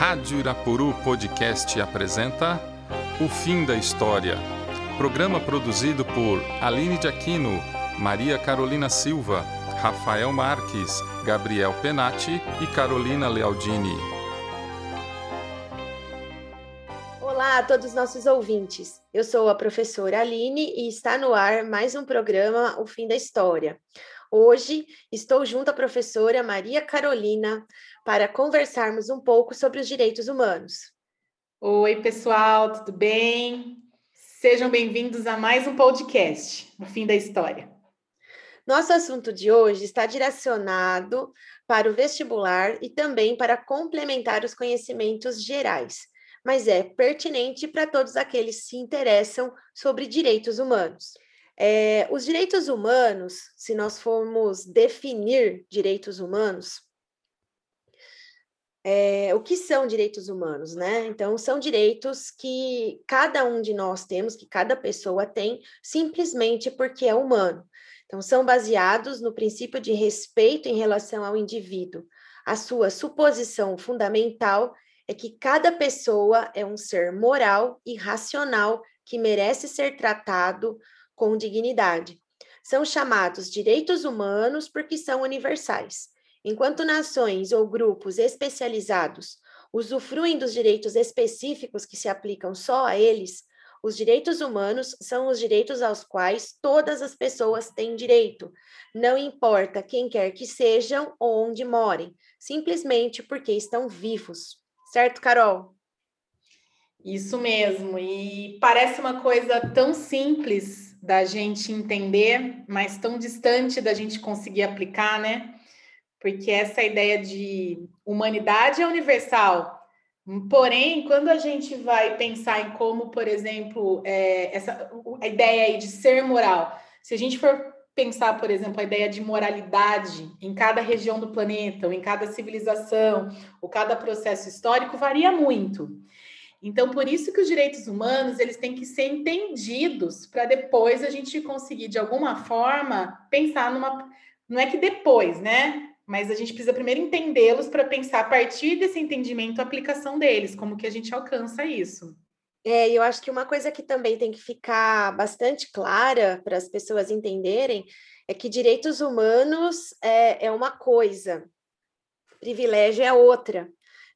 Rádio Irapuru Podcast apresenta O Fim da História. Programa produzido por Aline de Aquino, Maria Carolina Silva, Rafael Marques, Gabriel Penati e Carolina Lealdini. Olá a todos os nossos ouvintes. Eu sou a professora Aline e está no ar mais um programa O Fim da História. Hoje estou junto à professora Maria Carolina para conversarmos um pouco sobre os direitos humanos. Oi, pessoal, tudo bem? Sejam bem-vindos a mais um podcast, O Fim da História. Nosso assunto de hoje está direcionado para o vestibular e também para complementar os conhecimentos gerais, mas é pertinente para todos aqueles que se interessam sobre direitos humanos. É, os direitos humanos, se nós formos definir direitos humanos, é, o que são direitos humanos, né? Então, são direitos que cada um de nós temos, que cada pessoa tem, simplesmente porque é humano. Então, são baseados no princípio de respeito em relação ao indivíduo. A sua suposição fundamental é que cada pessoa é um ser moral e racional que merece ser tratado com dignidade. São chamados direitos humanos porque são universais Enquanto nações ou grupos especializados usufruem dos direitos específicos que se aplicam só a eles, os direitos humanos são os direitos aos quais todas as pessoas têm direito, não importa quem quer que sejam ou onde morem, simplesmente porque estão vivos. Certo, Carol? Isso mesmo. E parece uma coisa tão simples da gente entender, mas tão distante da gente conseguir aplicar, né? porque essa ideia de humanidade é universal. Porém, quando a gente vai pensar em como, por exemplo, é, essa, a ideia aí de ser moral, se a gente for pensar, por exemplo, a ideia de moralidade em cada região do planeta, ou em cada civilização, ou cada processo histórico, varia muito. Então, por isso que os direitos humanos eles têm que ser entendidos para depois a gente conseguir, de alguma forma, pensar numa. Não é que depois, né? mas a gente precisa primeiro entendê-los para pensar a partir desse entendimento a aplicação deles, como que a gente alcança isso. É, eu acho que uma coisa que também tem que ficar bastante clara para as pessoas entenderem é que direitos humanos é, é uma coisa, privilégio é outra.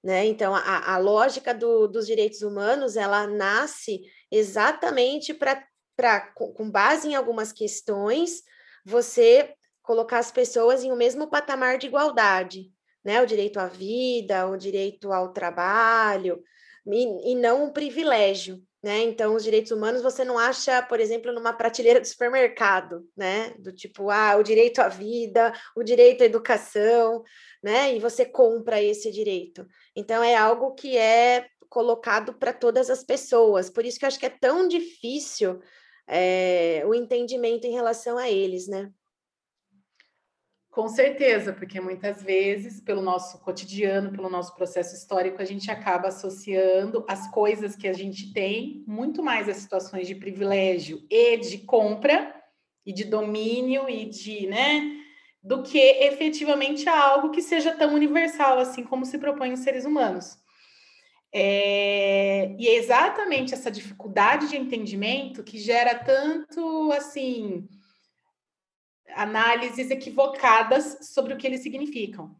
Né? Então, a, a lógica do, dos direitos humanos ela nasce exatamente para, com base em algumas questões, você colocar as pessoas em o mesmo patamar de igualdade, né? O direito à vida, o direito ao trabalho, e, e não um privilégio, né? Então, os direitos humanos você não acha, por exemplo, numa prateleira do supermercado, né? Do tipo, ah, o direito à vida, o direito à educação, né? E você compra esse direito. Então, é algo que é colocado para todas as pessoas. Por isso que eu acho que é tão difícil é, o entendimento em relação a eles, né? Com certeza, porque muitas vezes, pelo nosso cotidiano, pelo nosso processo histórico, a gente acaba associando as coisas que a gente tem muito mais a situações de privilégio e de compra e de domínio e de, né, do que efetivamente a algo que seja tão universal assim como se propõem os seres humanos. É, e é exatamente essa dificuldade de entendimento que gera tanto assim análises equivocadas sobre o que eles significam.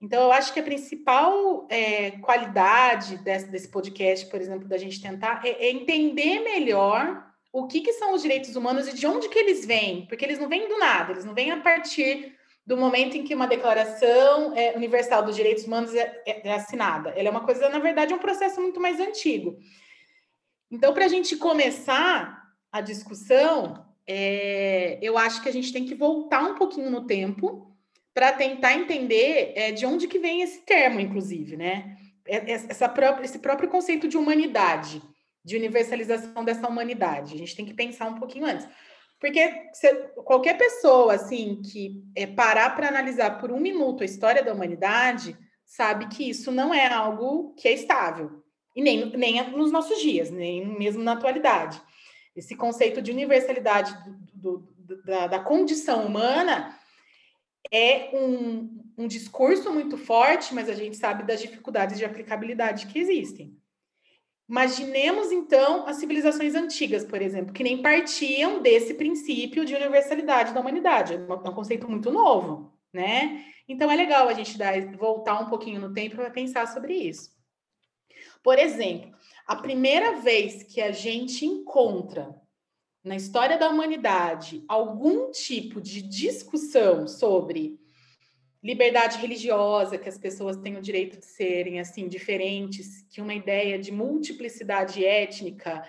Então, eu acho que a principal é, qualidade desse, desse, podcast, por exemplo, da gente tentar, é, é entender melhor o que, que, são os direitos humanos e de onde que eles vêm, porque eles não vêm do nada, eles não vêm a partir do momento em que uma declaração é, universal dos direitos humanos é, é, é assinada. Ela é uma coisa, na verdade, um processo muito mais antigo. Então, para a gente começar a discussão, é, eu acho que a gente tem que voltar um pouquinho no tempo para tentar entender é, de onde que vem esse termo, inclusive, né? É, é, essa própria, esse próprio conceito de humanidade, de universalização dessa humanidade. A gente tem que pensar um pouquinho antes. Porque se, qualquer pessoa, assim, que é, parar para analisar por um minuto a história da humanidade, sabe que isso não é algo que é estável. E nem, nem nos nossos dias, nem mesmo na atualidade esse conceito de universalidade do, do, da, da, condição humana é um, um discurso muito forte, mas a gente sabe das dificuldades de aplicabilidade que existem. Imaginemos então as civilizações antigas, por exemplo, que nem partiam desse princípio de universalidade da humanidade. É um conceito muito novo, né? Então é legal a gente dar, voltar um pouquinho no tempo para pensar sobre isso. Por exemplo, a primeira vez que a gente encontra na história da humanidade algum tipo de discussão sobre liberdade religiosa, que as pessoas têm o direito de serem assim diferentes, que uma ideia de multiplicidade étnica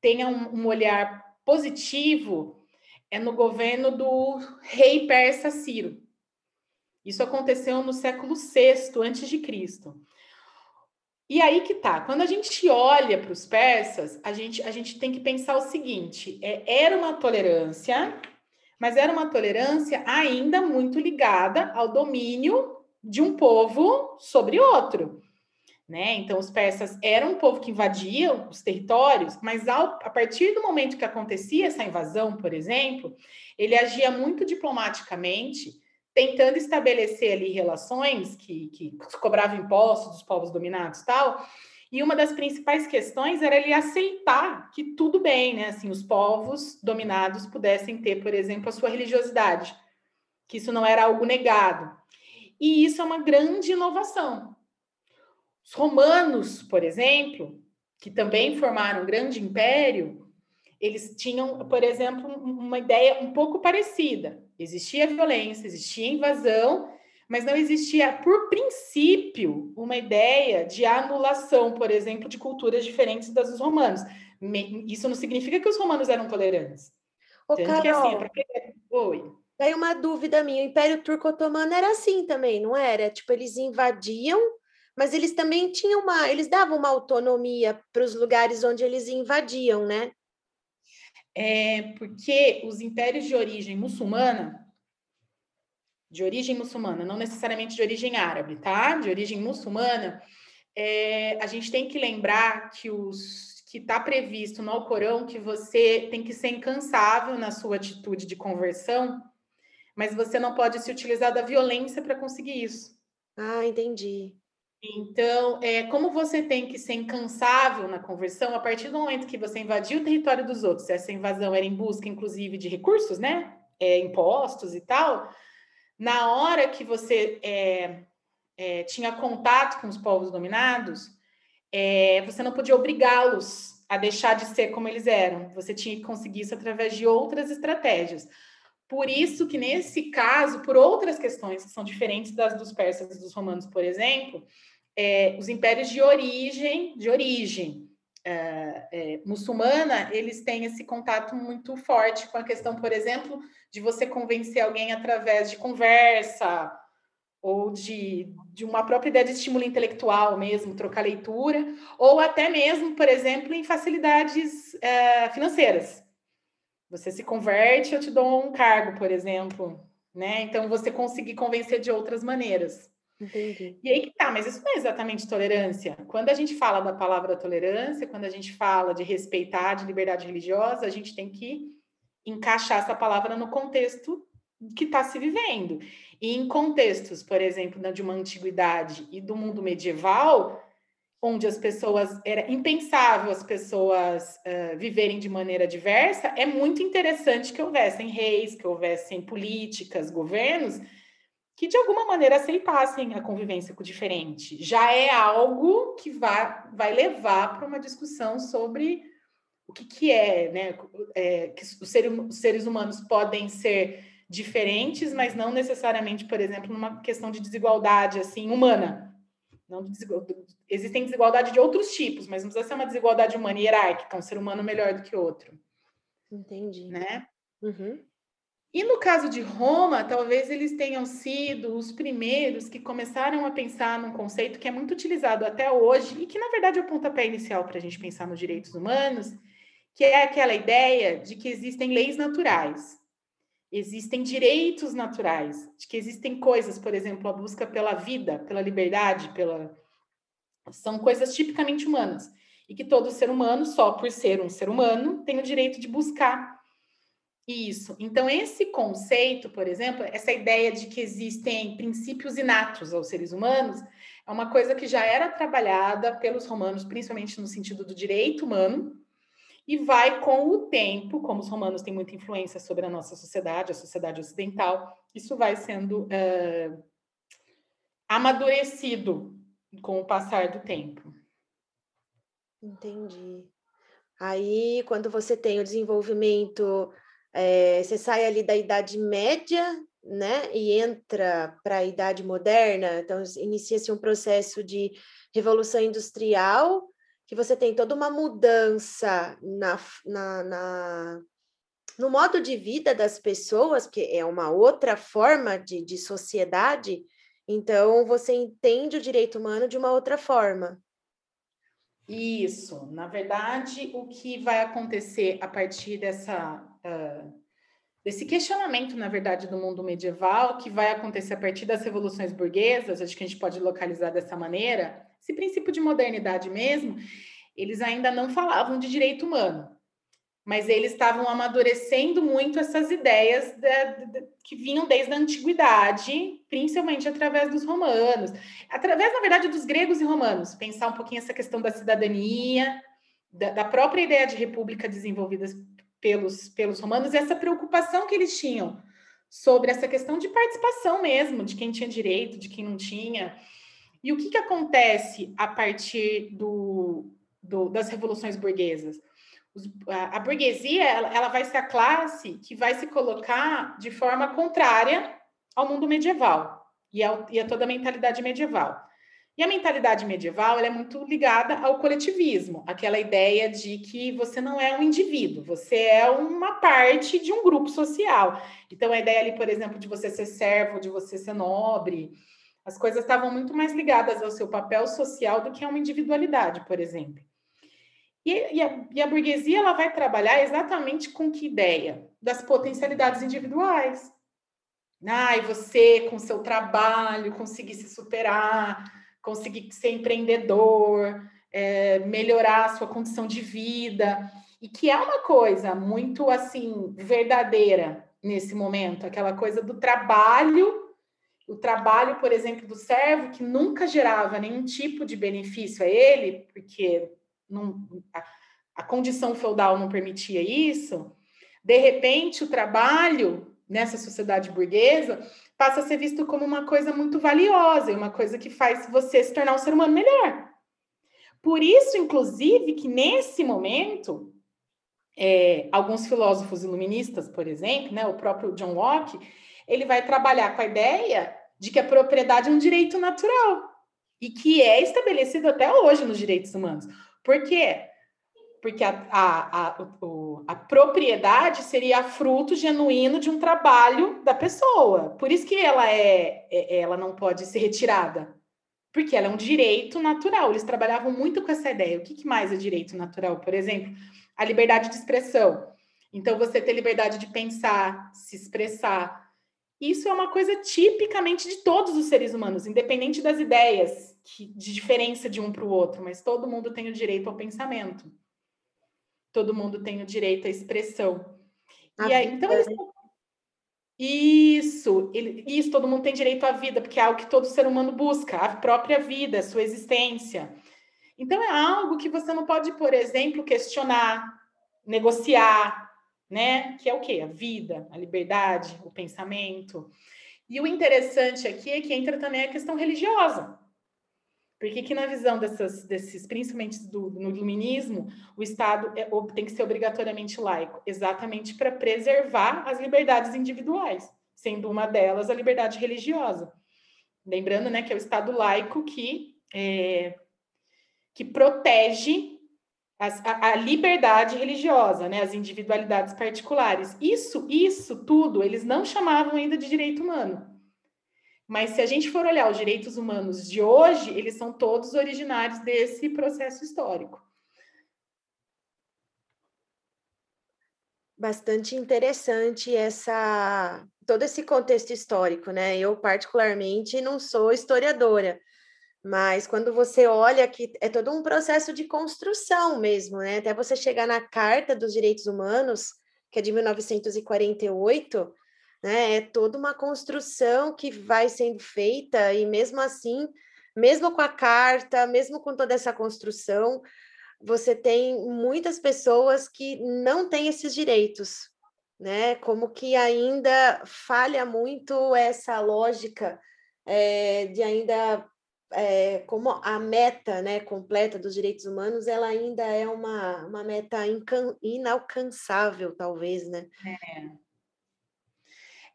tenha um, um olhar positivo, é no governo do rei persa Ciro. Isso aconteceu no século VI Cristo. E aí que tá, quando a gente olha para os persas, a gente, a gente tem que pensar o seguinte: é, era uma tolerância mas era uma tolerância ainda muito ligada ao domínio de um povo sobre outro. Né? Então, os persas eram um povo que invadia os territórios, mas ao, a partir do momento que acontecia essa invasão, por exemplo, ele agia muito diplomaticamente, tentando estabelecer ali relações que, que cobravam impostos dos povos dominados tal, e uma das principais questões era ele aceitar que tudo bem, né? Assim, os povos dominados pudessem ter, por exemplo, a sua religiosidade, que isso não era algo negado. E isso é uma grande inovação. Os romanos, por exemplo, que também formaram um grande império, eles tinham, por exemplo, uma ideia um pouco parecida. Existia violência, existia invasão, mas não existia, por princípio, uma ideia de anulação, por exemplo, de culturas diferentes das dos romanos. Isso não significa que os romanos eram tolerantes. Ô, Tanto Carol, que assim, é pra... Oi. Daí uma dúvida minha, o Império Turco-Otomano era assim também, não era? Tipo, eles invadiam, mas eles também tinham uma, eles davam uma autonomia para os lugares onde eles invadiam, né? É porque os impérios de origem muçulmana, de origem muçulmana, não necessariamente de origem árabe, tá? De origem muçulmana, é, a gente tem que lembrar que os que está previsto no Alcorão que você tem que ser incansável na sua atitude de conversão, mas você não pode se utilizar da violência para conseguir isso. Ah, entendi. Então, é, como você tem que ser incansável na conversão, a partir do momento que você invadiu o território dos outros, essa invasão era em busca, inclusive, de recursos, né? É, impostos e tal, na hora que você é, é, tinha contato com os povos dominados, é, você não podia obrigá-los a deixar de ser como eles eram. Você tinha que conseguir isso através de outras estratégias. Por isso que, nesse caso, por outras questões que são diferentes das dos persas e dos romanos, por exemplo, é, os impérios de origem, de origem é, é, muçulmana, eles têm esse contato muito forte com a questão, por exemplo, de você convencer alguém através de conversa ou de, de uma própria ideia de estímulo intelectual mesmo, trocar leitura, ou até mesmo, por exemplo, em facilidades é, financeiras. Você se converte, eu te dou um cargo, por exemplo, né? Então você conseguir convencer de outras maneiras. Entendi. E aí que tá, mas isso não é exatamente tolerância. Quando a gente fala da palavra tolerância, quando a gente fala de respeitar, de liberdade religiosa, a gente tem que encaixar essa palavra no contexto que está se vivendo. E em contextos, por exemplo, de uma antiguidade e do mundo medieval, onde as pessoas era impensável as pessoas uh, viverem de maneira diversa, é muito interessante que houvessem reis, que houvessem políticas, governos que de alguma maneira aceitassem a convivência com o diferente. Já é algo que vai, vai levar para uma discussão sobre o que, que é, né? É, que os, seres, os seres humanos podem ser diferentes, mas não necessariamente, por exemplo, numa questão de desigualdade assim humana. Não Existem desigualdade de outros tipos, mas não precisa ser uma desigualdade humana hierárquica, um ser humano melhor do que outro. Entendi. Né? Uhum. E no caso de Roma, talvez eles tenham sido os primeiros que começaram a pensar num conceito que é muito utilizado até hoje e que, na verdade, é o pontapé inicial para a gente pensar nos direitos humanos, que é aquela ideia de que existem leis naturais, existem direitos naturais, de que existem coisas, por exemplo, a busca pela vida, pela liberdade, pela são coisas tipicamente humanas e que todo ser humano, só por ser um ser humano, tem o direito de buscar Isso. Então, esse conceito, por exemplo, essa ideia de que existem princípios inatos aos seres humanos, é uma coisa que já era trabalhada pelos romanos, principalmente no sentido do direito humano, e vai com o tempo, como os romanos têm muita influência sobre a nossa sociedade, a sociedade ocidental, isso vai sendo uh, amadurecido com o passar do tempo. Entendi. Aí, quando você tem o desenvolvimento é, você sai ali da Idade Média, né, e entra para a Idade Moderna, então inicia-se um processo de revolução industrial, que você tem toda uma mudança na, na, na no modo de vida das pessoas, que é uma outra forma de, de sociedade, então você entende o direito humano de uma outra forma. Isso, na verdade, o que vai acontecer a partir dessa uh, desse questionamento, na verdade, do mundo medieval, que vai acontecer a partir das revoluções burguesas, acho que a gente pode localizar dessa maneira, esse princípio de modernidade mesmo, eles ainda não falavam de direito humano, mas eles estavam amadurecendo muito essas ideias de, de, que vinham desde a antiguidade, principalmente através dos romanos, através, na verdade, dos gregos e romanos, pensar um pouquinho essa questão da cidadania, da, da própria ideia de república desenvolvida pelos, pelos romanos, essa preocupação que eles tinham sobre essa questão de participação mesmo, de quem tinha direito, de quem não tinha. E o que, que acontece a partir do, do das revoluções burguesas? a, a, burguesia ela, ela vai ser a classe que vai se colocar de forma contrária ao mundo medieval e, ao, e a toda a mentalidade medieval. E a mentalidade medieval é muito ligada ao coletivismo, aquela ideia de que você não é um indivíduo, você é uma parte de um grupo social. Então, a ideia ali, por exemplo, de você ser servo, de você ser nobre, as coisas estavam muito mais ligadas ao seu papel social do que a uma individualidade, por exemplo. E, e, a, e a burguesia ela vai trabalhar exatamente com que ideia? Das potencialidades individuais. E você, com seu trabalho, conseguir se superar, conseguir ser empreendedor, é, melhorar a sua condição de vida, e que é uma coisa muito assim verdadeira nesse momento, aquela coisa do trabalho, o trabalho, por exemplo, do servo que nunca gerava nenhum tipo de benefício a ele, porque não, a, a condição feudal não permitia isso. De repente, o trabalho nessa sociedade burguesa passa a ser visto como uma coisa muito valiosa e uma coisa que faz você se tornar um ser humano melhor. Por isso, inclusive, que nesse momento, é, alguns filósofos iluministas, por exemplo, né, o próprio John Locke, ele vai trabalhar com a ideia de que a propriedade é um direito natural e que é estabelecido até hoje nos direitos humanos. Por quê? porque a, a, a, a, propriedade seria fruto genuíno de um trabalho da pessoa. Por isso que ela é, é, ela não pode ser retirada, porque ela é um direito natural. Eles trabalhavam muito com essa ideia. O que, que mais é direito natural? Por exemplo, a liberdade de expressão. Então, você ter liberdade de pensar, se expressar. Isso é uma coisa tipicamente de todos os seres humanos, independente das ideias que, de diferença de um para o outro, mas todo mundo tem o direito ao pensamento todo mundo tem o direito à expressão. A e aí, então eles... Né? Isso, ele, isso, todo mundo tem direito à vida, porque é algo que todo ser humano busca, a própria vida, a sua existência. Então é algo que você não pode, por exemplo, questionar, negociar, né? Que é o quê? A vida, a liberdade, o pensamento. E o interessante aqui é que entra também a questão religiosa. Porque que na visão dessas, desses, principalmente do, no iluminismo, o Estado é, tem que ser obrigatoriamente laico, exatamente para preservar as liberdades individuais, sendo uma delas a liberdade religiosa. Lembrando né, que é o Estado laico que, é, que protege a, a, liberdade religiosa, né, as individualidades particulares. Isso, isso tudo, eles não chamavam ainda de direito humano mas se a gente for olhar os direitos humanos de hoje, eles são todos originários desse processo histórico. Bastante interessante essa todo esse contexto histórico, né? Eu particularmente não sou historiadora, mas quando você olha que é todo um processo de construção mesmo, né? Até você chegar na Carta dos Direitos Humanos, que é de 1948, né? É toda uma construção que vai sendo feita, e mesmo assim, mesmo com a carta, mesmo com toda essa construção, você tem muitas pessoas que não têm esses direitos, né? Como que ainda falha muito essa lógica é, de ainda é, como a meta né, completa dos direitos humanos, ela ainda é uma, uma meta inalcançável, talvez, né? É.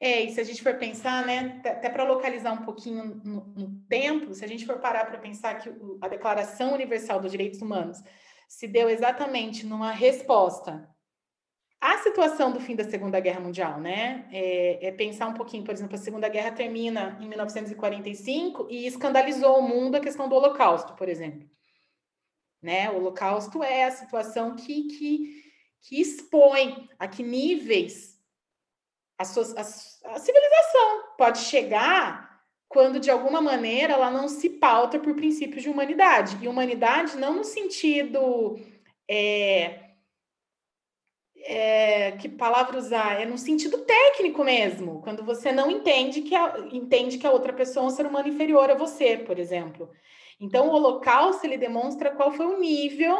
É, e se a gente for pensar, né, até para localizar um pouquinho no, no, tempo, se a gente for parar para pensar que a Declaração Universal dos Direitos Humanos se deu exatamente numa resposta à situação do fim da Segunda Guerra Mundial, né? É, é, pensar um pouquinho, por exemplo, a Segunda Guerra termina em 1945 e escandalizou o mundo a questão do Holocausto, por exemplo. Né? O Holocausto é a situação que, que, que expõe a que níveis a, sua, a, a civilização pode chegar quando de alguma maneira ela não se pauta por princípios de humanidade. E humanidade não no sentido. É, é, que palavra usar? É no sentido técnico mesmo, quando você não entende que a, entende que a outra pessoa é um ser humano inferior a você, por exemplo. Então, o Holocausto ele demonstra qual foi o nível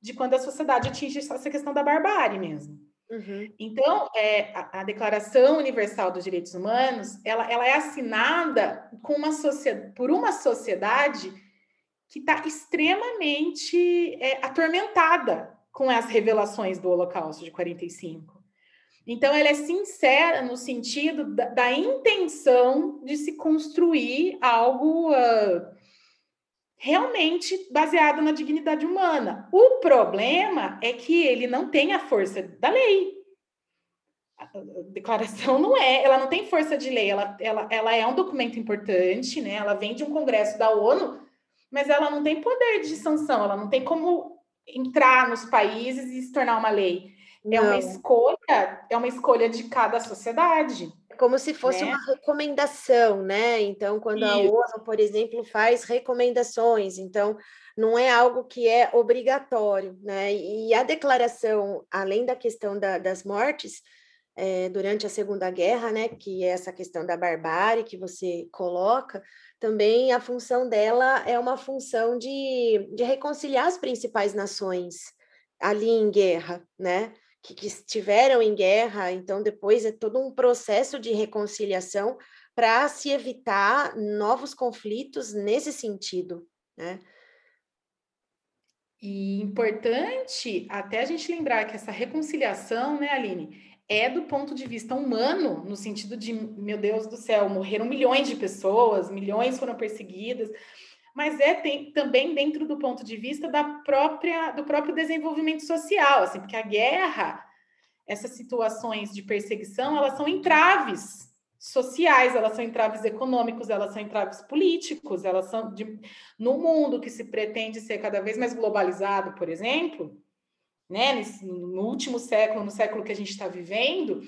de quando a sociedade atinge essa questão da barbárie mesmo. Uhum. Então, é, a, a, Declaração Universal dos Direitos Humanos, ela, ela é assinada com uma por uma sociedade que está extremamente é, atormentada com as revelações do Holocausto de 45. Então, ela é sincera no sentido da, da intenção de se construir algo uh, realmente baseado na dignidade humana. O problema é que ele não tem a força da lei. A declaração não é, ela não tem força de lei, ela, ela, ela é um documento importante, né? Ela vem de um congresso da ONU, mas ela não tem poder de sanção, ela não tem como entrar nos países e se tornar uma lei. Não. É uma escolha, é uma escolha de cada sociedade como se fosse né? uma recomendação, né? Então, quando Isso. a ONU, por exemplo, faz recomendações, então não é algo que é obrigatório, né? E a declaração, além da questão da, das mortes é, durante a Segunda Guerra, né? Que é essa questão da barbárie que você coloca, também a função dela é uma função de, de reconciliar as principais nações ali em guerra, né? que, que estiveram em guerra, então depois é todo um processo de reconciliação para se evitar novos conflitos nesse sentido, né? E importante até a gente lembrar que essa reconciliação, né, Aline, é do ponto de vista humano, no sentido de, meu Deus do céu, morreram milhões de pessoas, milhões foram perseguidas, mas é tem, também dentro do ponto de vista da própria do próprio desenvolvimento social, assim, porque a guerra, essas situações de perseguição, elas são entraves sociais, elas são entraves econômicos, elas são entraves políticos, elas são de, no mundo que se pretende ser cada vez mais globalizado, por exemplo, né, nesse, no último século, no século que a gente está vivendo,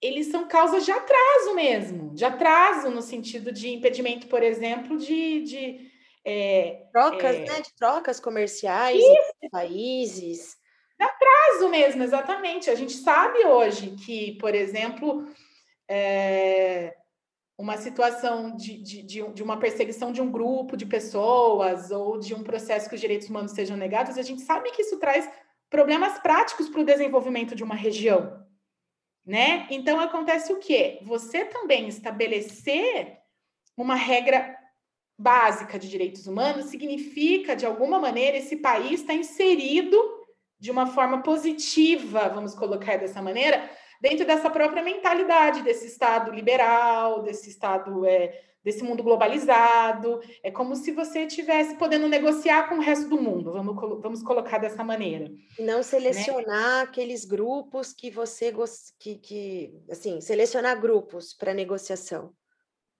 eles são causas de atraso mesmo, de atraso no sentido de impedimento, por exemplo, de, de é, trocas, é, né? De trocas comerciais entre países. De atraso mesmo, exatamente. A gente sabe hoje que, por exemplo, é, uma situação de, de, de, uma perseguição de um grupo de pessoas ou de um processo que os direitos humanos sejam negados, a gente sabe que isso traz problemas práticos para o desenvolvimento de uma região né? Então acontece o quê? Você também estabelecer uma regra básica de direitos humanos significa, de alguma maneira, esse país está inserido de uma forma positiva, vamos colocar dessa maneira, dentro dessa própria mentalidade desse Estado liberal, desse Estado é, desse mundo globalizado. É como se você estivesse podendo negociar com o resto do mundo, vamos, vamos colocar dessa maneira. Não selecionar né? aqueles grupos que você que, que assim, selecionar grupos para negociação.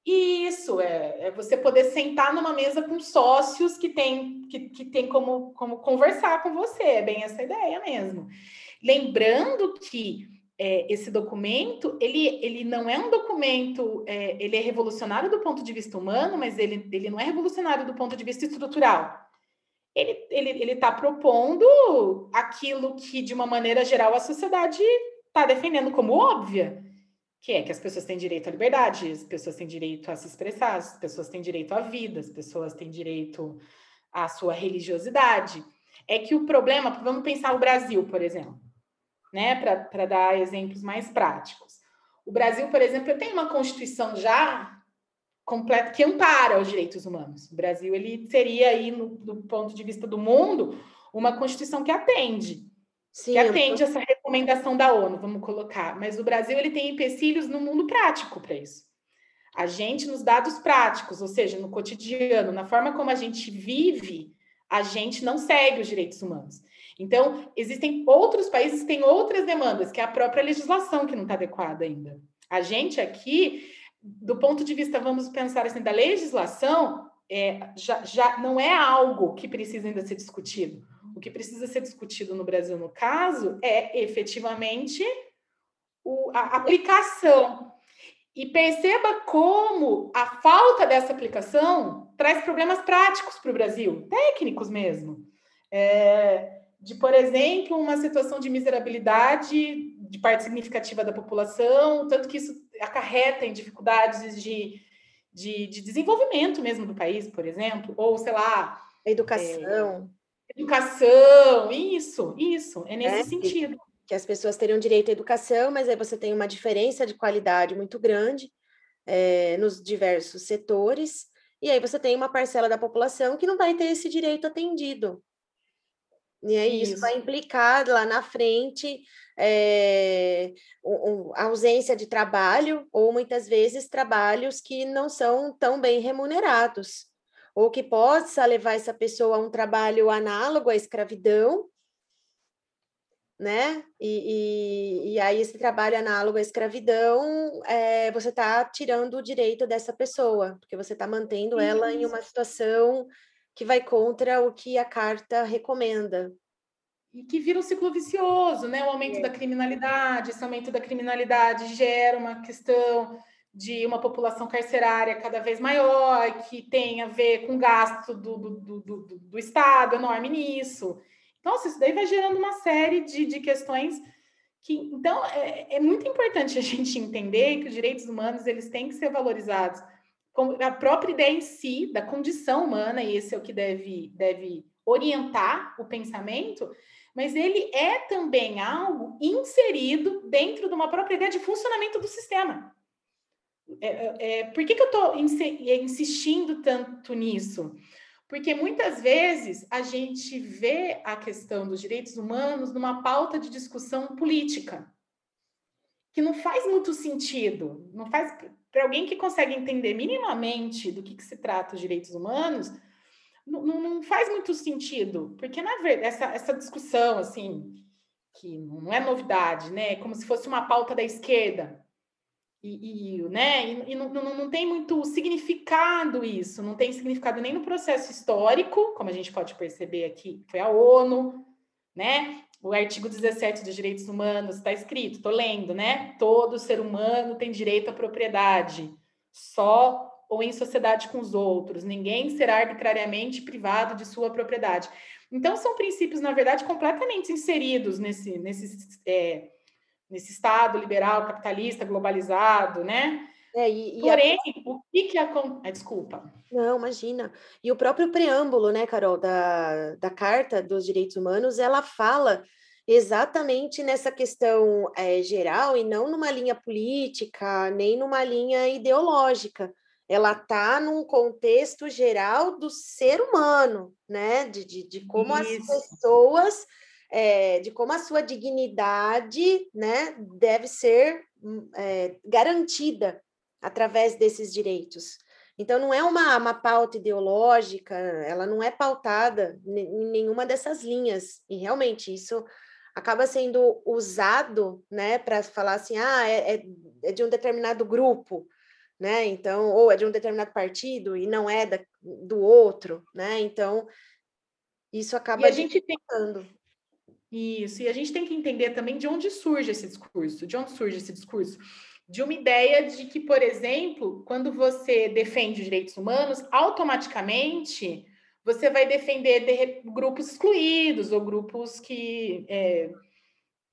Isso, é, é, você poder sentar numa mesa com sócios que tem, que, que tem como, como conversar com você, é bem essa ideia mesmo. Lembrando que é, esse documento, ele, ele não é um documento, é, ele é revolucionário do ponto de vista humano, mas ele, ele não é revolucionário do ponto de vista estrutural. Ele está ele, ele tá propondo aquilo que, de uma maneira geral, a sociedade está defendendo como óbvia, que é que as pessoas têm direito à liberdade, as pessoas têm direito a se expressar, as pessoas têm direito à vida, as pessoas têm direito à sua religiosidade. É que o problema, vamos pensar o Brasil, por exemplo, né, para dar exemplos mais práticos. O Brasil, por exemplo, tem uma constituição já completa que ampara os direitos humanos. O Brasil ele seria aí no, do ponto de vista do mundo uma constituição que atende, Sim, que atende essa recomendação da ONU, vamos colocar. Mas o Brasil ele tem empecilhos no mundo prático para isso. A gente nos dados práticos, ou seja, no cotidiano, na forma como a gente vive, a gente não segue os direitos humanos. Então, existem outros países que têm outras demandas, que é a própria legislação que não está adequada ainda. A gente aqui, do ponto de vista, vamos pensar assim, da legislação, é, já, já não é algo que precisa ainda ser discutido. O que precisa ser discutido no Brasil, no caso, é efetivamente o, a aplicação. E perceba como a falta dessa aplicação traz problemas práticos para o Brasil, técnicos mesmo. É, de, por exemplo, uma situação de miserabilidade de parte significativa da população, tanto que isso acarreta em dificuldades de, de, de desenvolvimento mesmo do país, por exemplo, ou sei lá. Educação. É, educação, isso, isso, é nesse é, sentido. Que, que as pessoas teriam direito à educação, mas aí você tem uma diferença de qualidade muito grande é, nos diversos setores, e aí você tem uma parcela da população que não vai ter esse direito atendido. E aí isso, isso. vai implicar lá na frente é, a ausência de trabalho, ou muitas vezes trabalhos que não são tão bem remunerados, ou que possa levar essa pessoa a um trabalho análogo à escravidão, né? E, e, e aí esse trabalho análogo à escravidão, é, você está tirando o direito dessa pessoa, porque você está mantendo ela em uma situação que vai contra o que a carta recomenda. E que vira um ciclo vicioso, né? O aumento é. da criminalidade, esse aumento da criminalidade gera uma questão de uma população carcerária cada vez maior, que tem a ver com gasto do, do, do, do, do Estado enorme nisso. Então, isso daí vai gerando uma série de, de questões que, então, é, é muito importante a gente entender que os direitos humanos eles têm que ser valorizados a própria ideia em si da condição humana, e esse é o que deve, deve orientar o pensamento, mas ele é também algo inserido dentro de uma própria ideia de funcionamento do sistema. É, é, é por que, que eu estou insistindo tanto nisso? Porque muitas vezes a gente vê a questão dos direitos humanos numa pauta de discussão política, que não faz muito sentido, não faz para alguém que consegue entender minimamente do que, que se trata os direitos humanos, não, não, faz muito sentido, porque na verdade essa, essa discussão assim que não é novidade, né? Como se fosse uma pauta da esquerda. E, e né? E, e não, não, não, tem muito significado isso, não tem significado nem no processo histórico, como a gente pode perceber aqui, foi a ONU, né? O artigo 17 dos direitos humanos está escrito, estou lendo, né? Todo ser humano tem direito à propriedade, só ou em sociedade com os outros. Ninguém será arbitrariamente privado de sua propriedade. Então, são princípios, na verdade, completamente inseridos nesse, nesse, é, nesse Estado liberal, capitalista, globalizado, né? É, e, e Porém, a... o que que acontece? Ah, desculpa. Não, imagina. E o próprio preâmbulo, né, Carol, da, da Carta dos Direitos Humanos, ela fala exatamente nessa questão é, geral e não numa linha política, nem numa linha ideológica. Ela está num contexto geral do ser humano, né? De, de, de como Isso. as pessoas, é, de como a sua dignidade né, deve ser é, garantida através desses direitos. Então, não é uma, uma pauta ideológica, ela não é pautada em nenhuma dessas linhas. E realmente isso acaba sendo usado né, para falar assim: ah, é, é, é, de um determinado grupo, né? Então, ou é de um determinado partido e não é da, do outro, né? Então, isso acaba. E a gente tem. Isso, e a gente tem que entender também de onde surge esse discurso, de onde surge esse discurso de uma ideia de que, por exemplo, quando você defende os direitos humanos, automaticamente você vai defender de grupos excluídos ou grupos que é,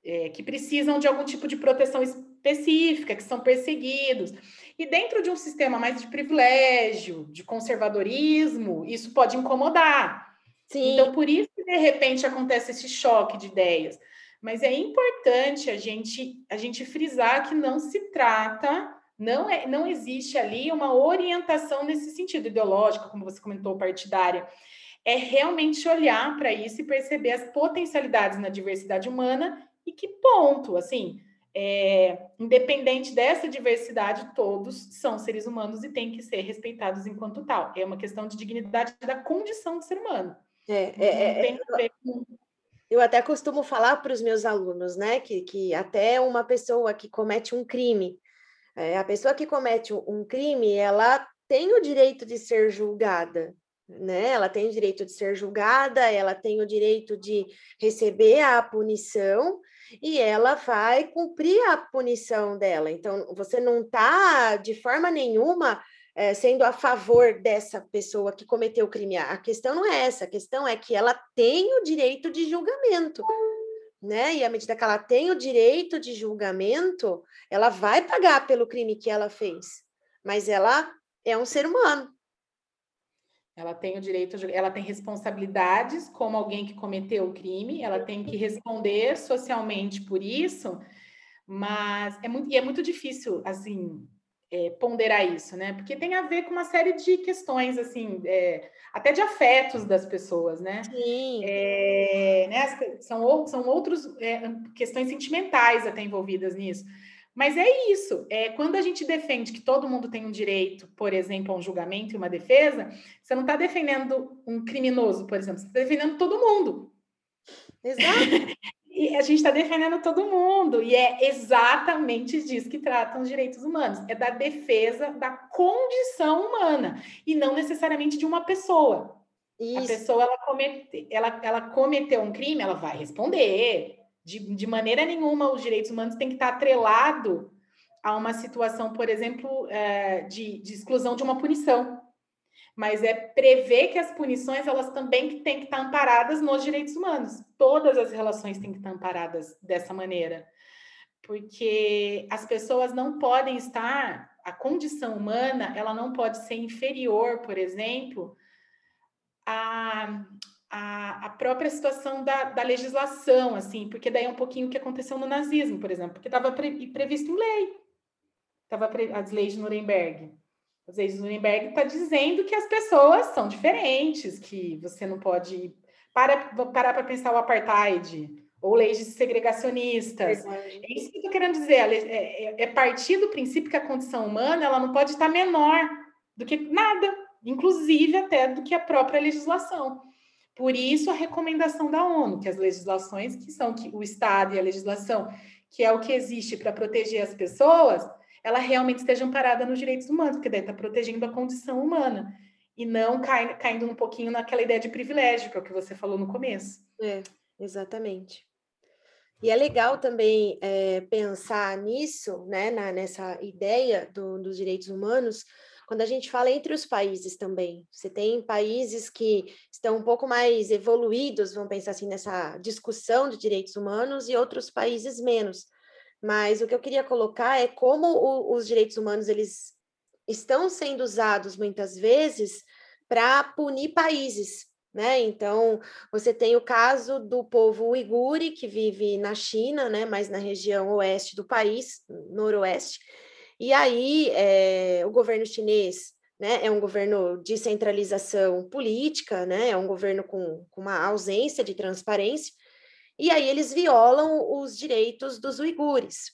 é, que precisam de algum tipo de proteção específica, que são perseguidos. E dentro de um sistema mais de privilégio, de conservadorismo, isso pode incomodar. Sim. Então, por isso que de repente acontece esse choque de ideias. Mas é importante a gente a gente frisar que não se trata, não é, não existe ali uma orientação nesse sentido ideológico, como você comentou, partidária. É realmente olhar para isso e perceber as potencialidades na diversidade humana e que ponto, assim, é, independente dessa diversidade, todos são seres humanos e têm que ser respeitados enquanto tal. É uma questão de dignidade da condição de ser humano. É, é, é, é eu até costumo falar para os meus alunos, né, que, que até uma pessoa que comete um crime, é, a pessoa que comete um crime, ela tem o direito de ser julgada, né? Ela tem o direito de ser julgada, ela tem o direito de receber a punição e ela vai cumprir a punição dela. Então, você não está de forma nenhuma é, sendo a favor dessa pessoa que cometeu o crime. A questão não é essa, a questão é que ela tem o direito de julgamento. Né? E à medida que ela tem o direito de julgamento, ela vai pagar pelo crime que ela fez. Mas ela é um ser humano. Ela tem o direito, ela tem responsabilidades como alguém que cometeu o crime, ela tem que responder socialmente por isso, mas é muito, e é muito difícil, assim, é, ponderar isso, né? Porque tem a ver com uma série de questões, assim, é, até de afetos das pessoas, né? Sim. É, né? São, são outras é, questões sentimentais até envolvidas nisso. Mas é isso. É, quando a gente defende que todo mundo tem um direito, por exemplo, a um julgamento e uma defesa, você não está defendendo um criminoso, por exemplo, você está defendendo todo mundo. Exato. E a gente está defendendo todo mundo, e é exatamente disso que tratam os direitos humanos: é da defesa da condição humana, e não necessariamente de uma pessoa. Isso. A pessoa ela, comete, ela, ela cometeu um crime, ela vai responder. De, de maneira nenhuma, os direitos humanos têm que estar atrelado a uma situação, por exemplo, é, de, de exclusão de uma punição mas é prever que as punições elas também têm que estar amparadas nos direitos humanos. Todas as relações têm que estar amparadas dessa maneira, porque as pessoas não podem estar, a condição humana ela não pode ser inferior, por exemplo, à, à própria situação da, da legislação, assim, porque daí é um pouquinho o que aconteceu no nazismo, por exemplo, porque estava pre, previsto em lei, estava as leis de Nuremberg às vezes, Nuremberg está dizendo que as pessoas são diferentes, que você não pode parar para pensar o apartheid ou leis segregacionistas. É isso que eu estou querendo dizer. É, é, é, partir do princípio que a condição humana ela não pode estar menor do que nada, inclusive até do que a própria legislação. Por isso a recomendação da ONU, que as legislações que são que o Estado e a legislação, que é o que existe para proteger as pessoas, ela realmente esteja amparada nos direitos humanos, porque daí está protegendo a condição humana e não cai, caindo um pouquinho naquela ideia de privilégio, que é o que você falou no começo. É, exatamente. E é legal também é, pensar nisso, né, na, nessa ideia do, dos direitos humanos, quando a gente fala entre os países também. Você tem países que estão um pouco mais evoluídos, vamos pensar assim, nessa discussão de direitos humanos, e outros países menos. Mas o que eu queria colocar é como o, os direitos humanos eles estão sendo usados muitas vezes para punir países, né? Então, você tem o caso do povo uigure que vive na China, né? Mas na região oeste do país, noroeste. E aí, é, o governo chinês, né? É um governo de centralização política, né? É um governo com, com uma ausência de transparência. E aí eles violam os direitos dos uigures.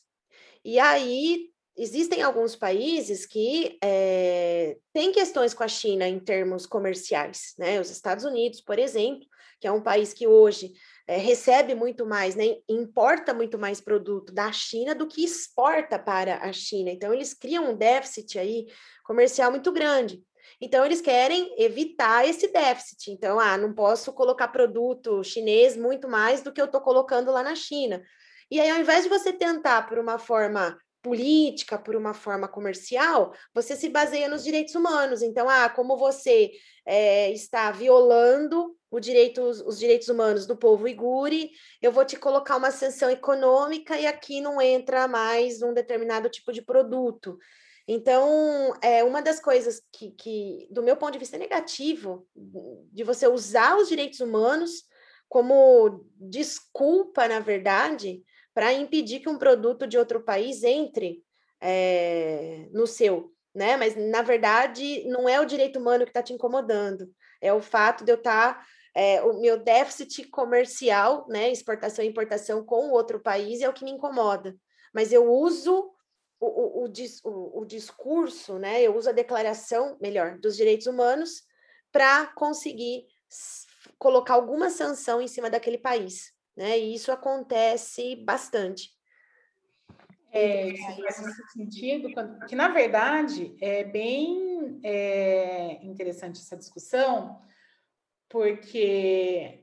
E aí existem alguns países que é, têm questões com a China em termos comerciais, né? Os Estados Unidos, por exemplo, que é um país que hoje é, recebe muito mais, né? Importa muito mais produto da China do que exporta para a China. Então eles criam um déficit aí comercial muito grande. Então, eles querem evitar esse déficit. Então, ah, não posso colocar produto chinês muito mais do que eu estou colocando lá na China. E aí, ao invés de você tentar por uma forma política, por uma forma comercial, você se baseia nos direitos humanos. Então, ah, como você é, está violando direitos, os direitos humanos do povo uigure, eu vou te colocar uma sanção econômica e aqui não entra mais um determinado tipo de produto. Então, é uma das coisas que, que, do meu ponto de vista, é negativo de você usar os direitos humanos como desculpa, na verdade, para impedir que um produto de outro país entre é, no seu, né? Mas, na verdade, não é o direito humano que está te incomodando, é o fato de eu estar. Tá, é, o meu déficit comercial, né, exportação e importação com outro país é o que me incomoda. Mas eu uso o, o, o, o discurso, né, eu uso a declaração, melhor, dos direitos humanos para conseguir colocar alguma sanção em cima daquele país, né? E isso acontece bastante. É, faz muito sentido, que na verdade é bem é, interessante essa discussão, porque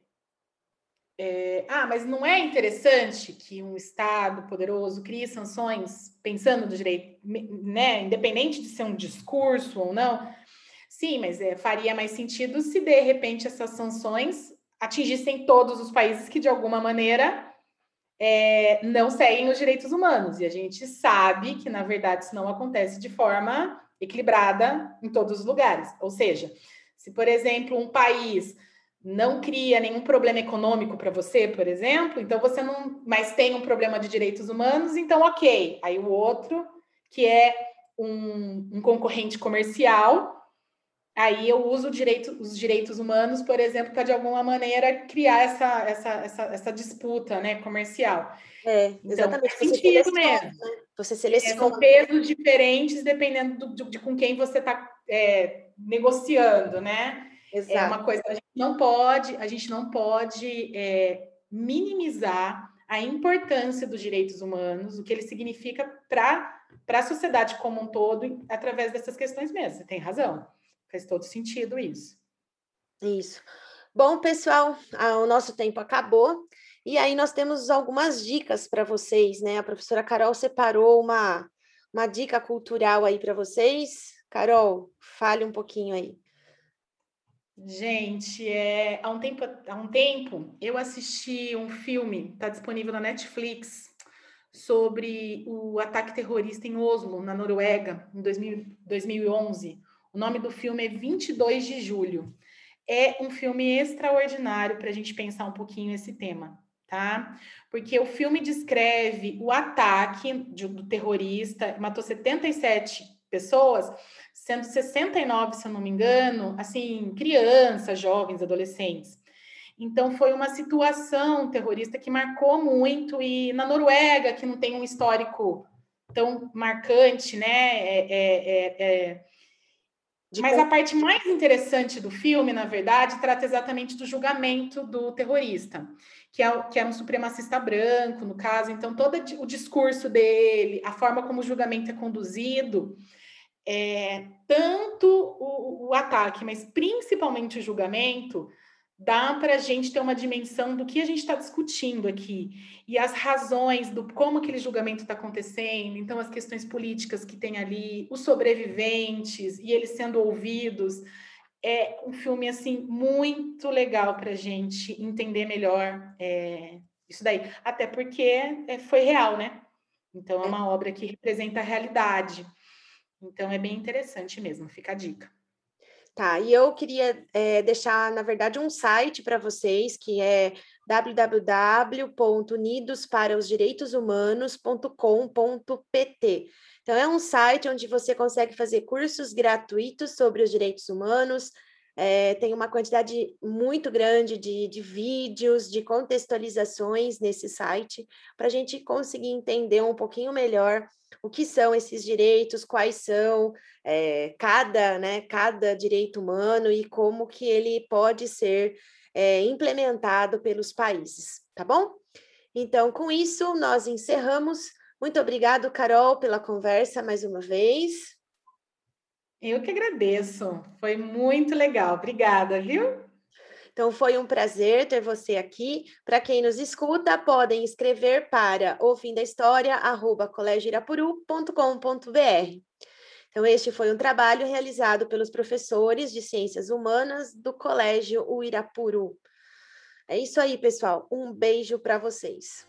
é, ah, mas não é interessante que um Estado poderoso crie sanções pensando no direito, né, independente de ser um discurso ou não? Sim, mas é, faria mais sentido se de repente essas sanções atingissem todos os países que de alguma maneira é, não seguem os direitos humanos. E a gente sabe que, na verdade, isso não acontece de forma equilibrada em todos os lugares. Ou seja, se, por exemplo, um país não cria nenhum problema econômico para você, por exemplo, então você não mais tem um problema de direitos humanos, então ok. Aí o outro, que é um, um concorrente comercial, aí eu uso direito, os direitos humanos, por exemplo, para de alguma maneira criar essa, essa, essa, essa disputa né, comercial. É, então, exatamente. Então, faz sentido mesmo. Né? Você seleciona. É, são pesos diferentes dependendo do, de, de com quem você está é, negociando, né? Exato. É uma coisa que a gente não pode, a gente não pode é, minimizar a importância dos direitos humanos, o que ele significa para a sociedade como um todo, através dessas questões mesmo. Você tem razão. Faz todo sentido isso. Isso. Bom, pessoal, o nosso tempo acabou. E aí nós temos algumas dicas para vocês, né? A professora Carol separou uma, uma dica cultural aí para vocês. Carol, fale um pouquinho aí. Gente, é, há, um tempo, há um tempo eu assisti um filme, está disponível na Netflix, sobre o ataque terrorista em Oslo, na Noruega, em 2000, 2011. O nome do filme é 22 de julho. É um filme extraordinário para a gente pensar um pouquinho esse tema, tá? Porque o filme descreve o ataque do terrorista, matou 77 pessoas, sendo 69, se eu não me engano, assim, crianças, jovens, adolescentes. Então, foi uma situação terrorista que marcou muito, e na Noruega, que não tem um histórico tão marcante, né? É, é, é, é Mas a parte mais interessante do filme, na verdade, trata exatamente do julgamento do terrorista, que é, que é um supremacista branco, no caso. Então, todo o discurso dele, a forma como o julgamento é conduzido, é, tanto o, o ataque, mas principalmente o julgamento, dá para a gente ter uma dimensão do que a gente está discutindo aqui e as razões do como aquele julgamento está acontecendo, então as questões políticas que tem ali, os sobreviventes e eles sendo ouvidos. É um filme assim muito legal para a gente entender melhor é, isso daí, até porque é, foi real, né? Então é uma obra que representa a realidade. Então é bem interessante mesmo, fica a dica. Tá, e eu queria é, deixar, na verdade, um site para vocês, que é www.unidosparaosdireitoshumanos.com.pt. Então, é um site onde você consegue fazer cursos gratuitos sobre os direitos humanos, é, tem uma quantidade muito grande de, de vídeos, de contextualizações nesse site, para a gente conseguir entender um pouquinho melhor o que são esses direitos, quais são é, cada, né, cada direito humano e como que ele pode ser é, implementado pelos países, tá bom? Então, com isso, nós encerramos. Muito obrigado, Carol, pela conversa mais uma vez. Eu que agradeço. Foi muito legal. Obrigada, viu? Então, foi um prazer ter você aqui. Para quem nos escuta, podem escrever para ouvindoahistoria.com.br. Então, Então, este foi um trabalho realizado pelos professores de Ciências Humanas do Colégio Uirapuru. É isso aí, pessoal. Um beijo para vocês.